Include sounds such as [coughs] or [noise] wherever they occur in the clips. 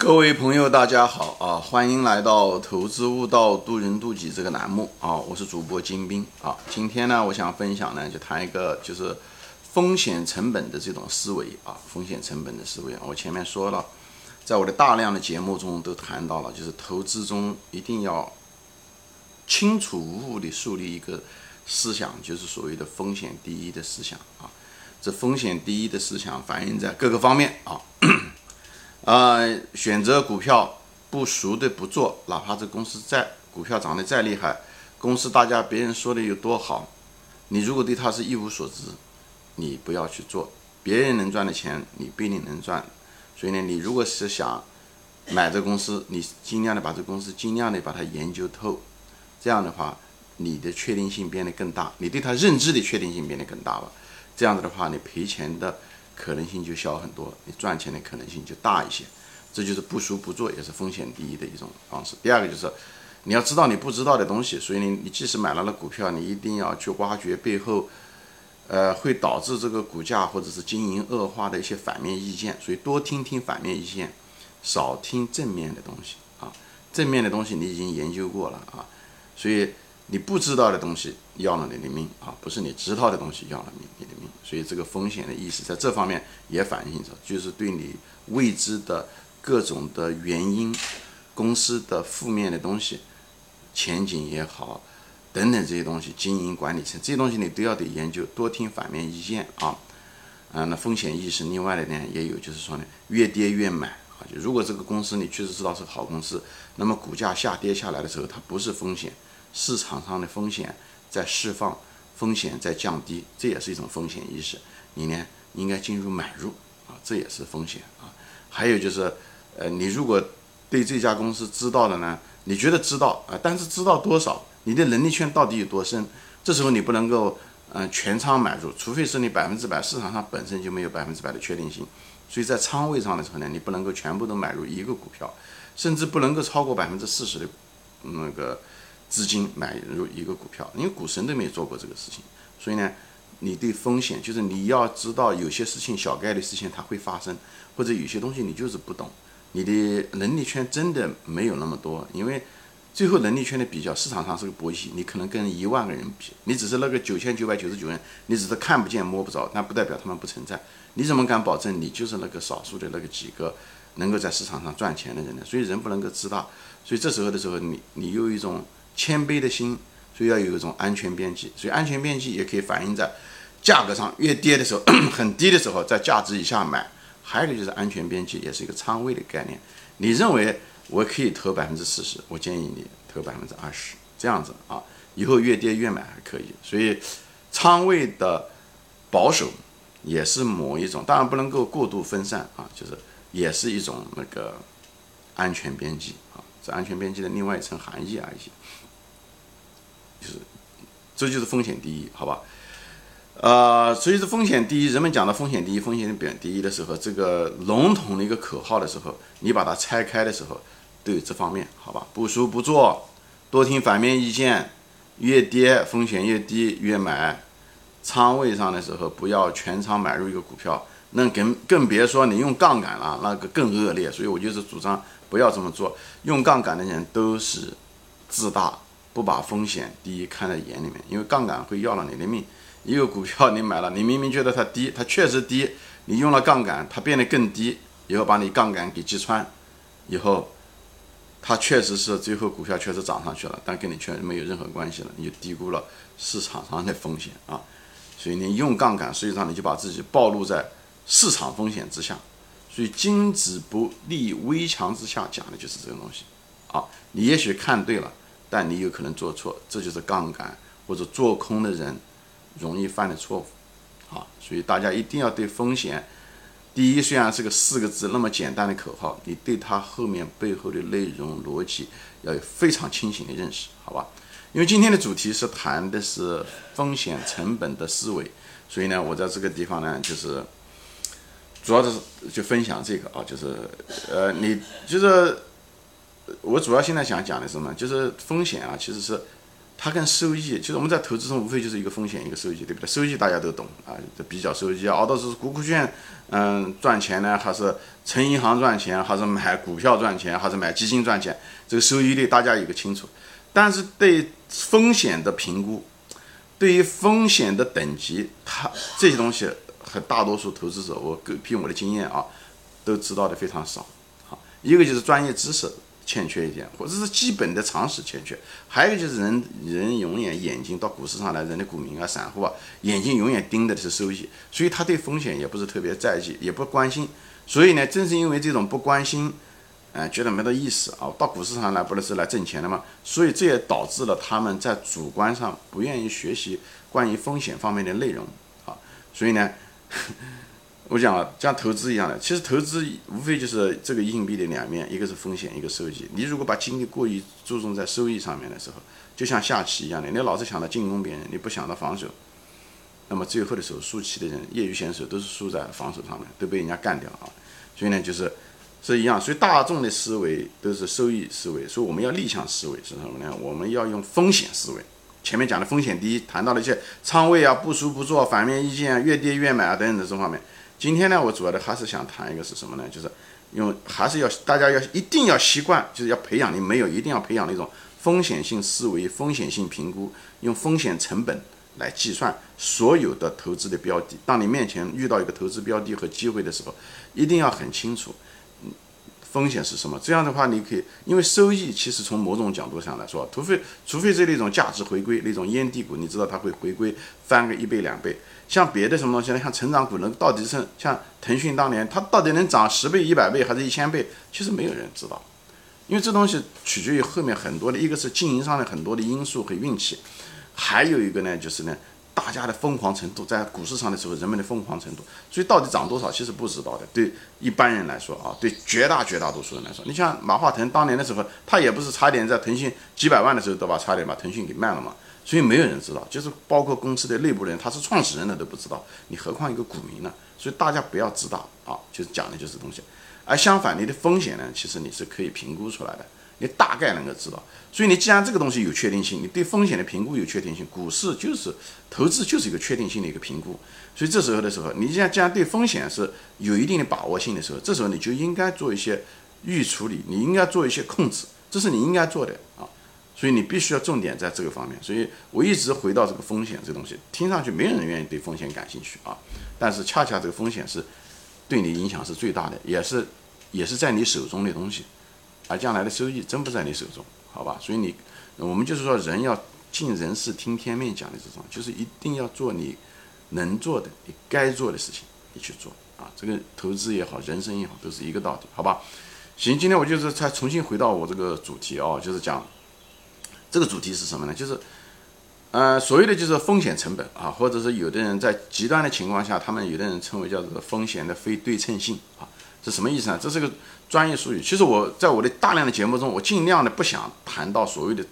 各位朋友，大家好啊！欢迎来到《投资悟道，渡人渡己》这个栏目啊！我是主播金兵啊。今天呢，我想分享呢，就谈一个就是风险成本的这种思维啊。风险成本的思维，我前面说了，在我的大量的节目中都谈到了，就是投资中一定要清楚无误地树立一个思想，就是所谓的风险第一的思想啊。这风险第一的思想反映在各个方面啊。呃，选择股票不熟的不做，哪怕这公司再股票涨得再厉害，公司大家别人说的有多好，你如果对它是一无所知，你不要去做。别人能赚的钱，你不一定能赚。所以呢，你如果是想买这公司，你尽量的把这公司尽量的把它研究透，这样的话，你的确定性变得更大，你对它认知的确定性变得更大了。这样子的话，你赔钱的。可能性就小很多，你赚钱的可能性就大一些，这就是不熟不做也是风险第一的一种方式。第二个就是你要知道你不知道的东西，所以你你即使买了了股票，你一定要去挖掘背后，呃，会导致这个股价或者是经营恶化的一些反面意见。所以多听听反面意见，少听正面的东西啊。正面的东西你已经研究过了啊，所以。你不知道的东西要了你的命啊，不是你知道的东西要了你你的命，所以这个风险的意识在这方面也反映着，就是对你未知的各种的原因、公司的负面的东西、前景也好等等这些东西，经营管理层这些东西你都要得研究，多听反面意见啊。啊，那风险意识另外的呢也有，就是说呢，越跌越买啊。就如果这个公司你确实知道是好公司，那么股价下跌下来的时候，它不是风险。市场上的风险在释放，风险在降低，这也是一种风险意识。你呢，应该进入买入啊，这也是风险啊。还有就是，呃，你如果对这家公司知道的呢，你觉得知道啊，但是知道多少，你的能力圈到底有多深？这时候你不能够，嗯，全仓买入，除非是你百分之百市场上本身就没有百分之百的确定性。所以在仓位上的时候呢，你不能够全部都买入一个股票，甚至不能够超过百分之四十的那个。资金买入一个股票，因为股神都没有做过这个事情，所以呢，你对风险就是你要知道有些事情小概率事情它会发生，或者有些东西你就是不懂，你的能力圈真的没有那么多，因为最后能力圈的比较市场上是个博弈，你可能跟一万个人比，你只是那个九千九百九十九人，你只是看不见摸不着，那不代表他们不存在，你怎么敢保证你就是那个少数的那个几个能够在市场上赚钱的人呢？所以人不能够自大，所以这时候的时候，你你有一种。谦卑的心，所以要有一种安全边际，所以安全边际也可以反映在价格上，越跌的时候 [coughs] 很低的时候，在价值以下买。还有一个就是安全边际，也是一个仓位的概念。你认为我可以投百分之四十，我建议你投百分之二十，这样子啊，以后越跌越买还可以。所以仓位的保守也是某一种，当然不能够过度分散啊，就是也是一种那个安全边际啊，是安全边际的另外一层含义而已。就是，这就是风险第一，好吧？呃，所以是风险第一。人们讲的风险第一、风险贬第一的时候，这个笼统的一个口号的时候，你把它拆开的时候，都有这方面，好吧？不熟不做，多听反面意见，越跌风险越低越买。仓位上的时候，不要全仓买入一个股票，那更更别说你用杠杆了，那个更恶劣。所以我就是主张不要这么做。用杠杆的人都是自大。不把风险第一看在眼里面，因为杠杆会要了你的命。一个股票你买了，你明明觉得它低，它确实低，你用了杠杆，它变得更低，以后把你杠杆给击穿，以后它确实是最后股票确实涨上去了，但跟你确实没有任何关系了，你就低估了市场上的风险啊。所以你用杠杆，实际上你就把自己暴露在市场风险之下。所以君子不立危墙之下，讲的就是这个东西啊。你也许看对了。但你有可能做错，这就是杠杆或者做空的人容易犯的错误，啊，所以大家一定要对风险，第一虽然是个四个字那么简单的口号，你对它后面背后的内容逻辑要有非常清醒的认识，好吧？因为今天的主题是谈的是风险成本的思维，所以呢，我在这个地方呢，就是主要的是就分享这个啊，就是呃，你就是。我主要现在想讲的是什么？就是风险啊，其实是它跟收益，其实我们在投资中无非就是一个风险一个收益，对不对？收益大家都懂啊，这比较收益啊，熬到是股股券嗯赚钱呢，还是存银行赚钱，还是买股票赚钱，还是买基金赚钱？这个收益率大家有个清楚。但是对风险的评估，对于风险的等级，它这些东西，和大多数投资者，我凭我的经验啊，都知道的非常少。好，一个就是专业知识欠缺一点，或者是基本的常识欠缺，还有就是人人永远眼睛到股市上来，人的股民啊、散户啊，眼睛永远盯的是收益，所以他对风险也不是特别在意，也不关心。所以呢，正是因为这种不关心。哎，觉得没得意思啊！到股市上来不是来挣钱的吗？所以这也导致了他们在主观上不愿意学习关于风险方面的内容啊。所以呢，我讲啊，像投资一样的，其实投资无非就是这个硬币的两面，一个是风险，一个收益。你如果把精力过于注重在收益上面的时候，就像下棋一样的，你老是想到进攻别人，你不想到防守，那么最后的时候输棋的人，业余选手都是输在防守上面，都被人家干掉啊。所以呢，就是。是一样，所以大众的思维都是收益思维，所以我们要逆向思维是什么呢？我们要用风险思维。前面讲的风险第一，谈到了一些仓位啊、不熟不做、反面意见啊、越跌越买啊等等这方面。今天呢，我主要的还是想谈一个是什么呢？就是用还是要大家要一定要习惯，就是要培养你没有一定要培养那种风险性思维、风险性评估，用风险成本来计算所有的投资的标的。当你面前遇到一个投资标的和机会的时候，一定要很清楚。风险是什么？这样的话，你可以，因为收益其实从某种角度上来说，除非除非这那种价值回归那种烟蒂股，你知道它会回归翻个一倍两倍。像别的什么东西呢？像成长股能到底是像腾讯当年它到底能涨十倍、一百倍还是一千倍？其实没有人知道，因为这东西取决于后面很多的，一个是经营上的很多的因素和运气，还有一个呢就是呢。大家的疯狂程度，在股市上的时候，人们的疯狂程度，所以到底涨多少，其实不知道的。对一般人来说啊，对绝大绝大多数人来说，你像马化腾当年的时候，他也不是差点在腾讯几百万的时候，都把差点把腾讯给卖了嘛。所以没有人知道，就是包括公司的内部人，他是创始人的都不知道，你何况一个股民呢？所以大家不要知道啊，就是讲的就是东西。而相反，你的风险呢，其实你是可以评估出来的。你大概能够知道，所以你既然这个东西有确定性，你对风险的评估有确定性，股市就是投资就是一个确定性的一个评估，所以这时候的时候，你既然既然对风险是有一定的把握性的时候，这时候你就应该做一些预处理，你应该做一些控制，这是你应该做的啊，所以你必须要重点在这个方面。所以我一直回到这个风险这东西，听上去没有人愿意对风险感兴趣啊，但是恰恰这个风险是对你影响是最大的，也是也是在你手中的东西。而将来的收益真不在你手中，好吧？所以你，我们就是说，人要尽人事听天命讲的这种，就是一定要做你能做的、你该做的事情，你去做啊。这个投资也好，人生也好，都是一个道理，好吧？行，今天我就是再重新回到我这个主题啊，就是讲这个主题是什么呢？就是，呃，所谓的就是风险成本啊，或者是有的人在极端的情况下，他们有的人称为叫做风险的非对称性啊。是什么意思呢？这是个专业术语。其实我在我的大量的节目中，我尽量的不想谈到所谓的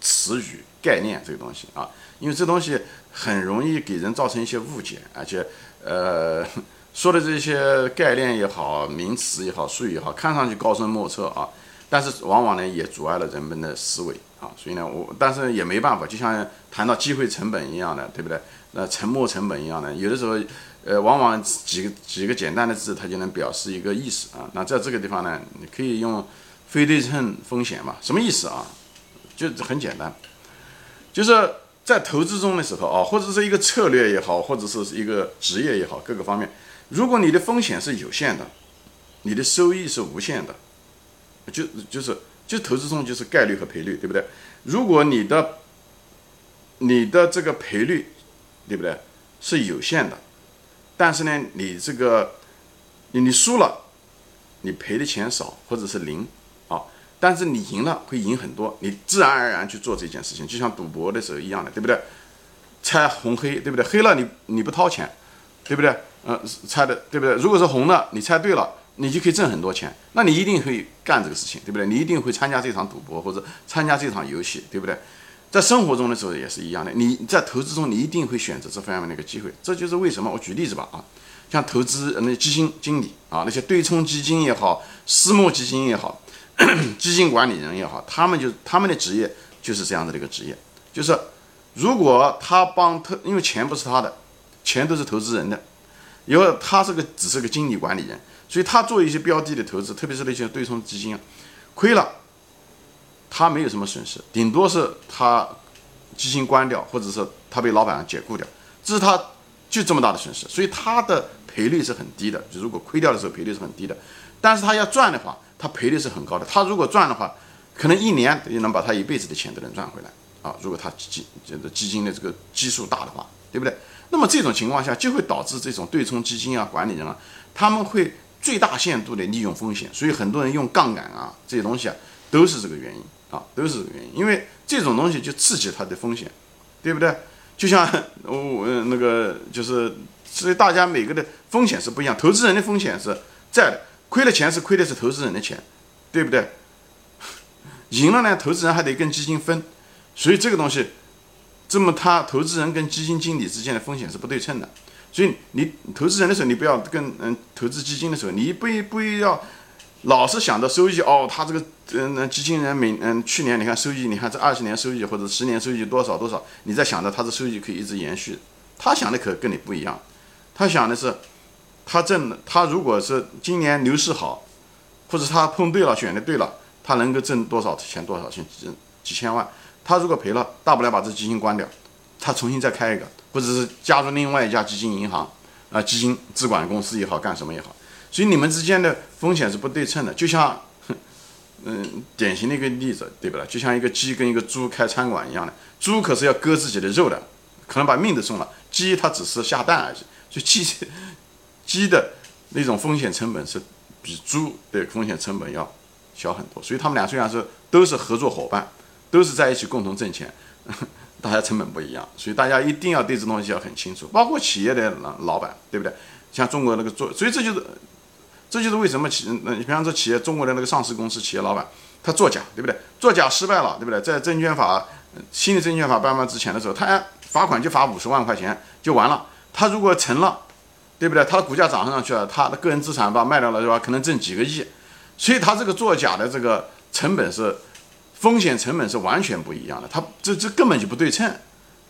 词语概念这个东西啊，因为这东西很容易给人造成一些误解，而且呃 [laughs] 说的这些概念也好、名词也好、术语也好，看上去高深莫测啊，但是往往呢也阻碍了人们的思维啊。所以呢，我但是也没办法，就像谈到机会成本一样的，对不对？那沉没成本一样的，有的时候。呃，往往几个几个简单的字，它就能表示一个意思啊。那在这个地方呢，你可以用非对称风险嘛？什么意思啊？就很简单，就是在投资中的时候啊，或者是一个策略也好，或者是一个职业也好，各个方面，如果你的风险是有限的，你的收益是无限的，就就是就投资中就是概率和赔率，对不对？如果你的你的这个赔率，对不对，是有限的。但是呢，你这个，你你输了，你赔的钱少或者是零，啊，但是你赢了会赢很多，你自然而然去做这件事情，就像赌博的时候一样的，对不对？猜红黑，对不对？黑了你你不掏钱，对不对？呃，猜的对不对？如果是红的，你猜对了，你就可以挣很多钱，那你一定会干这个事情，对不对？你一定会参加这场赌博或者参加这场游戏，对不对？在生活中的时候也是一样的，你在投资中你一定会选择这方面的一个机会，这就是为什么我举例子吧啊，像投资那基金经理啊，那些对冲基金也好，私募基金也好，[coughs] 基金管理人也好，他们就他们的职业就是这样子的一个职业，就是如果他帮特，因为钱不是他的，钱都是投资人的，因为他是个只是个经理管理人，所以他做一些标的的投资，特别是那些对冲基金啊，亏了，他没有什么损失，顶多是他基金关掉，或者是他被老板解雇掉，这是他就这么大的损失，所以他的赔率是很低的，就如果亏掉的时候赔率是很低的，但是他要赚的话，他赔率是很高的，他如果赚的话。可能一年也能把他一辈子的钱都能赚回来啊！如果他基这个基金的这个基数大的话，对不对？那么这种情况下就会导致这种对冲基金啊、管理人啊，他们会最大限度的利用风险，所以很多人用杠杆啊这些东西啊，都是这个原因啊，都是原因。因为这种东西就刺激它的风险，对不对？就像 [laughs] 我那个就是，所以大家每个的风险是不一样，投资人的风险是在的，亏了钱是亏的是投资人的钱，对不对？[laughs] 赢了呢，投资人还得跟基金分，所以这个东西，这么他投资人跟基金经理之间的风险是不对称的。所以你投资人的时候，你不要跟嗯投资基金的时候，你不不一要老是想着收益哦，他这个嗯那基金人每嗯去年你看收益，你看这二十年收益或者十年收益多少多少，你在想着他的收益可以一直延续，他想的可跟你不一样，他想的是他挣他如果是今年牛市好，或者他碰对了选的对了。他能够挣多少钱？多少钱？几几千万？他如果赔了，大不了把这基金关掉，他重新再开一个，或者是加入另外一家基金银行啊，基金资管公司也好，干什么也好。所以你们之间的风险是不对称的，就像，[laughs] 嗯，典型的一个例子，对不对？就像一个鸡跟一个猪开餐馆一样的，猪可是要割自己的肉的，可能把命都送了。鸡它只是下蛋而已，所以鸡 [laughs] 鸡的那种风险成本是比猪的风险成本要。小很多，所以他们俩虽然是都是合作伙伴，都是在一起共同挣钱，[laughs] 大家成本不一样，所以大家一定要对这东西要很清楚。包括企业的老老板，对不对？像中国那个做，所以这就是这就是为什么企，嗯，你比方说企业中国的那个上市公司企业老板，他作假，对不对？作假失败了，对不对？在证券法新的证券法颁布之前的时候，他罚款就罚五十万块钱就完了。他如果成了，对不对？他的股价涨上去了，他的个人资产把卖掉了，是吧？可能挣几个亿。所以他这个作假的这个成本是风险成本是完全不一样的，他这这根本就不对称，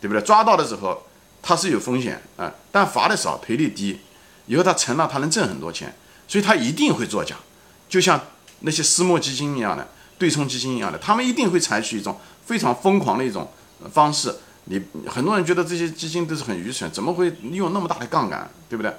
对不对？抓到的时候他是有风险啊，但罚的少，赔率低，以后他成了他能挣很多钱，所以他一定会作假，就像那些私募基金一样的，对冲基金一样的，他们一定会采取一种非常疯狂的一种方式。你很多人觉得这些基金都是很愚蠢，怎么会用那么大的杠杆，对不对？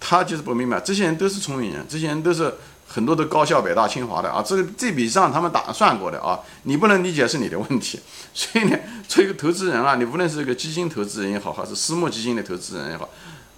他就是不明白，这些人都是聪明人，这些人都是。很多的高校，北大、清华的啊，这个这笔账他们打算过的啊，你不能理解是你的问题。[laughs] 所以呢，作为一个投资人啊，你无论是一个基金投资人也好，还是私募基金的投资人也好，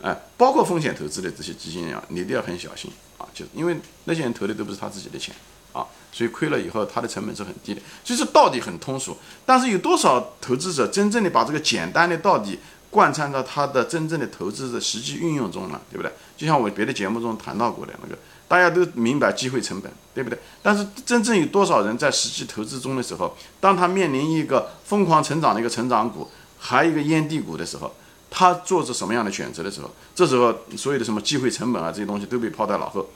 哎，包括风险投资的这些基金啊，你都要很小心啊，就因为那些人投的都不是他自己的钱啊，所以亏了以后，他的成本是很低的。其实道理很通俗，但是有多少投资者真正的把这个简单的道理贯穿到他的真正的投资的实际运用中呢？对不对？就像我别的节目中谈到过的那个。大家都明白机会成本，对不对？但是真正有多少人在实际投资中的时候，当他面临一个疯狂成长的一个成长股，还有一个烟蒂股的时候，他做着什么样的选择的时候，这时候所有的什么机会成本啊这些东西都被抛在脑后。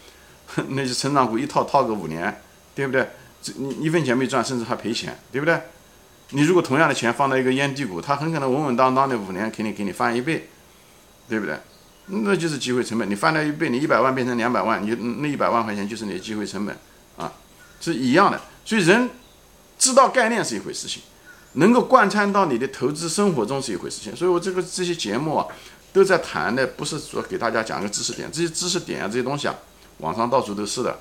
[laughs] 那些成长股一套套个五年，对不对？这你一分钱没赚，甚至还赔钱，对不对？你如果同样的钱放到一个烟蒂股，它很可能稳稳当当的五年肯定给你翻一倍，对不对？那就是机会成本，你翻了一倍，你一百万变成两百万，你那一百万块钱就是你的机会成本啊，是一样的。所以人知道概念是一回事情，能够贯穿到你的投资生活中是一回事情。所以我这个这些节目啊，都在谈的，不是说给大家讲一个知识点，这些知识点啊，这些东西啊，网上到处都是的。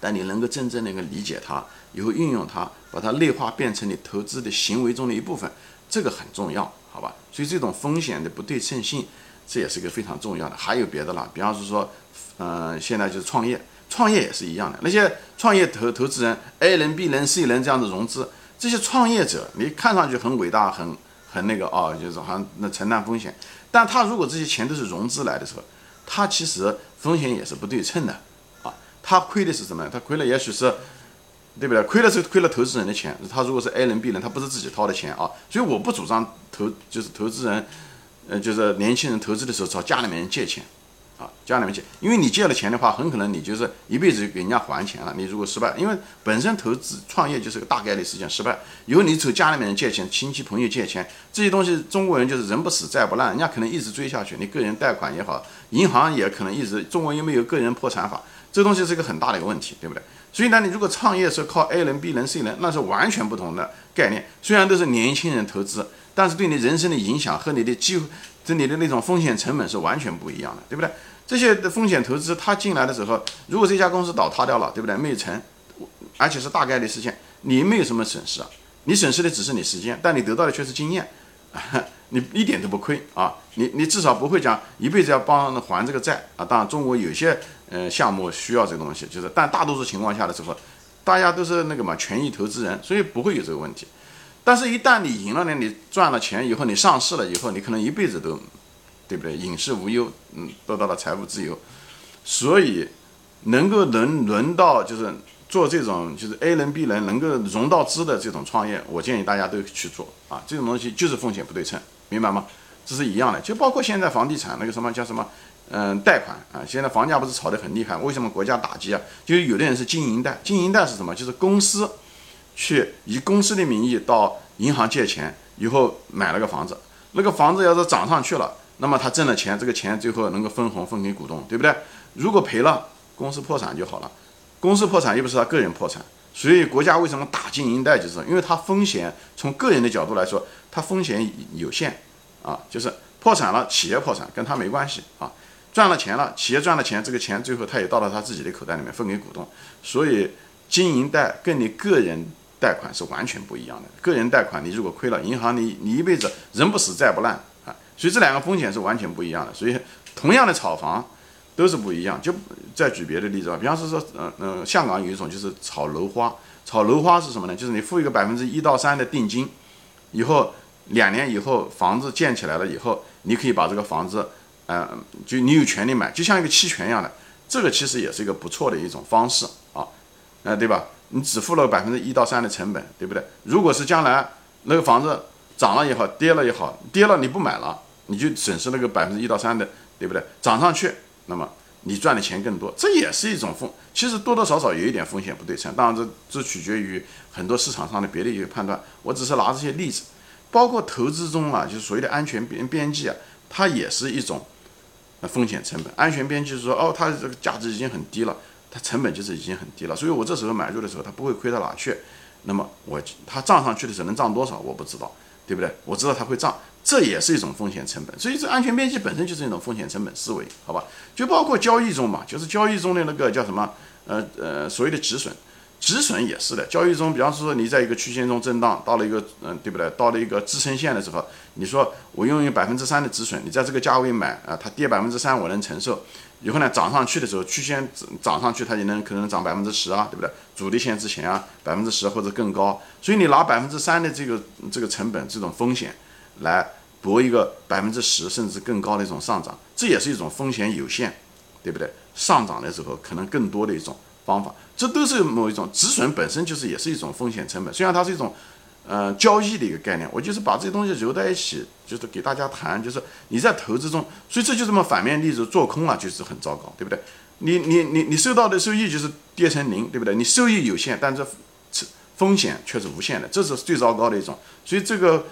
但你能够真正能够理解它，以后运用它，把它内化变成你投资的行为中的一部分，这个很重要，好吧？所以这种风险的不对称性。这也是一个非常重要的，还有别的了，比方是说，嗯，现在就是创业，创业也是一样的。那些创业投投资人 A 人、B 人、C 人这样的融资，这些创业者，你看上去很伟大，很很那个啊，就是好像那承担风险。但他如果这些钱都是融资来的时候，他其实风险也是不对称的啊。他亏的是什么？他亏了也许是，对不对？亏了是亏了投资人的钱。他如果是 A 人、B 人，他不是自己掏的钱啊。所以我不主张投，就是投资人。呃，就是年轻人投资的时候找家里面人借钱，啊，家里面借，因为你借了钱的话，很可能你就是一辈子给人家还钱了。你如果失败，因为本身投资创业就是个大概率事件，失败以后你从家里面人借钱，亲戚朋友借钱这些东西，中国人就是人不死债不烂，人家可能一直追下去。你个人贷款也好，银行也可能一直，中国又没有个人破产法，这东西是一个很大的一个问题，对不对？所以呢，你如果创业是靠 A 人、B 人、C 人，那是完全不同的概念。虽然都是年轻人投资，但是对你人生的影响和你的机会。这你的那种风险成本是完全不一样的，对不对？这些的风险投资，他进来的时候，如果这家公司倒塌掉了，对不对？没有成，而且是大概率事件，你没有什么损失啊，你损失的只是你时间，但你得到的却是经验，[laughs] 你一点都不亏啊！你你至少不会讲一辈子要帮还这个债啊！当然，中国有些呃项目需要这个东西，就是但大多数情况下的时候，大家都是那个嘛权益投资人，所以不会有这个问题。但是，一旦你赢了呢？你赚了钱以后，你上市了以后，你可能一辈子都，对不对？影视无忧，嗯，得到了财务自由。所以，能够能轮到就是做这种就是 A 轮 B 轮能够融到资的这种创业，我建议大家都去做啊。这种东西就是风险不对称，明白吗？这是一样的。就包括现在房地产那个什么叫什么，嗯，贷款啊。现在房价不是炒得很厉害？为什么国家打击啊？就是有的人是经营贷，经营贷是什么？就是公司。去以公司的名义到银行借钱，以后买了个房子，那个房子要是涨上去了，那么他挣了钱，这个钱最后能够分红分给股东，对不对？如果赔了，公司破产就好了。公司破产又不是他个人破产，所以国家为什么打经营贷，就是因为它风险从个人的角度来说，它风险有限啊，就是破产了，企业破产跟他没关系啊，赚了钱了，企业赚了钱，这个钱最后他也到了他自己的口袋里面分给股东，所以经营贷跟你个人。贷款是完全不一样的。个人贷款，你如果亏了，银行你你一辈子人不死债不烂啊，所以这两个风险是完全不一样的。所以同样的炒房都是不一样。就再举别的例子吧，比方说说，嗯嗯，香港有一种就是炒楼花，炒楼花是什么呢？就是你付一个百分之一到三的定金，以后两年以后房子建起来了以后，你可以把这个房子，嗯，就你有权利买，就像一个期权一样的。这个其实也是一个不错的一种方式啊，呃，对吧？你只付了百分之一到三的成本，对不对？如果是将来那个房子涨了也好，跌了也好，跌了你不买了，你就损失那个百分之一到三的，对不对？涨上去，那么你赚的钱更多，这也是一种风。其实多多少少有一点风险不对称，当然这这取决于很多市场上的别的一些判断。我只是拿这些例子，包括投资中啊，就是所谓的安全边边际啊，它也是一种风险成本。安全边际是说，哦，它这个价值已经很低了。它成本就是已经很低了，所以我这时候买入的时候，它不会亏到哪去。那么我它涨上去的时候能涨多少，我不知道，对不对？我知道它会涨，这也是一种风险成本。所以这安全边际本身就是一种风险成本思维，好吧？就包括交易中嘛，就是交易中的那个叫什么，呃呃，所谓的止损。止损也是的，交易中，比方说你在一个区间中震荡，到了一个嗯，对不对？到了一个支撑线的时候，你说我拥有百分之三的止损，你在这个价位买啊，它跌百分之三我能承受，以后呢涨上去的时候，区间涨上去它也能可能涨百分之十啊，对不对？主力线之前啊，百分之十或者更高，所以你拿百分之三的这个这个成本这种风险来博一个百分之十甚至更高的一种上涨，这也是一种风险有限，对不对？上涨的时候可能更多的一种。方法，这都是某一种止损本身就是也是一种风险成本。虽然它是一种，呃，交易的一个概念，我就是把这些东西揉在一起，就是给大家谈，就是你在投资中，所以这就这么反面例子，做空了就是很糟糕，对不对？你你你你收到的收益就是跌成零，对不对？你收益有限，但这风险却是无限的，这是最糟糕的一种。所以这个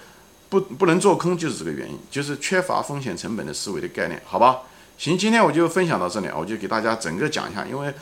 不不能做空就是这个原因，就是缺乏风险成本的思维的概念，好吧？行，今天我就分享到这里，我就给大家整个讲一下，因为。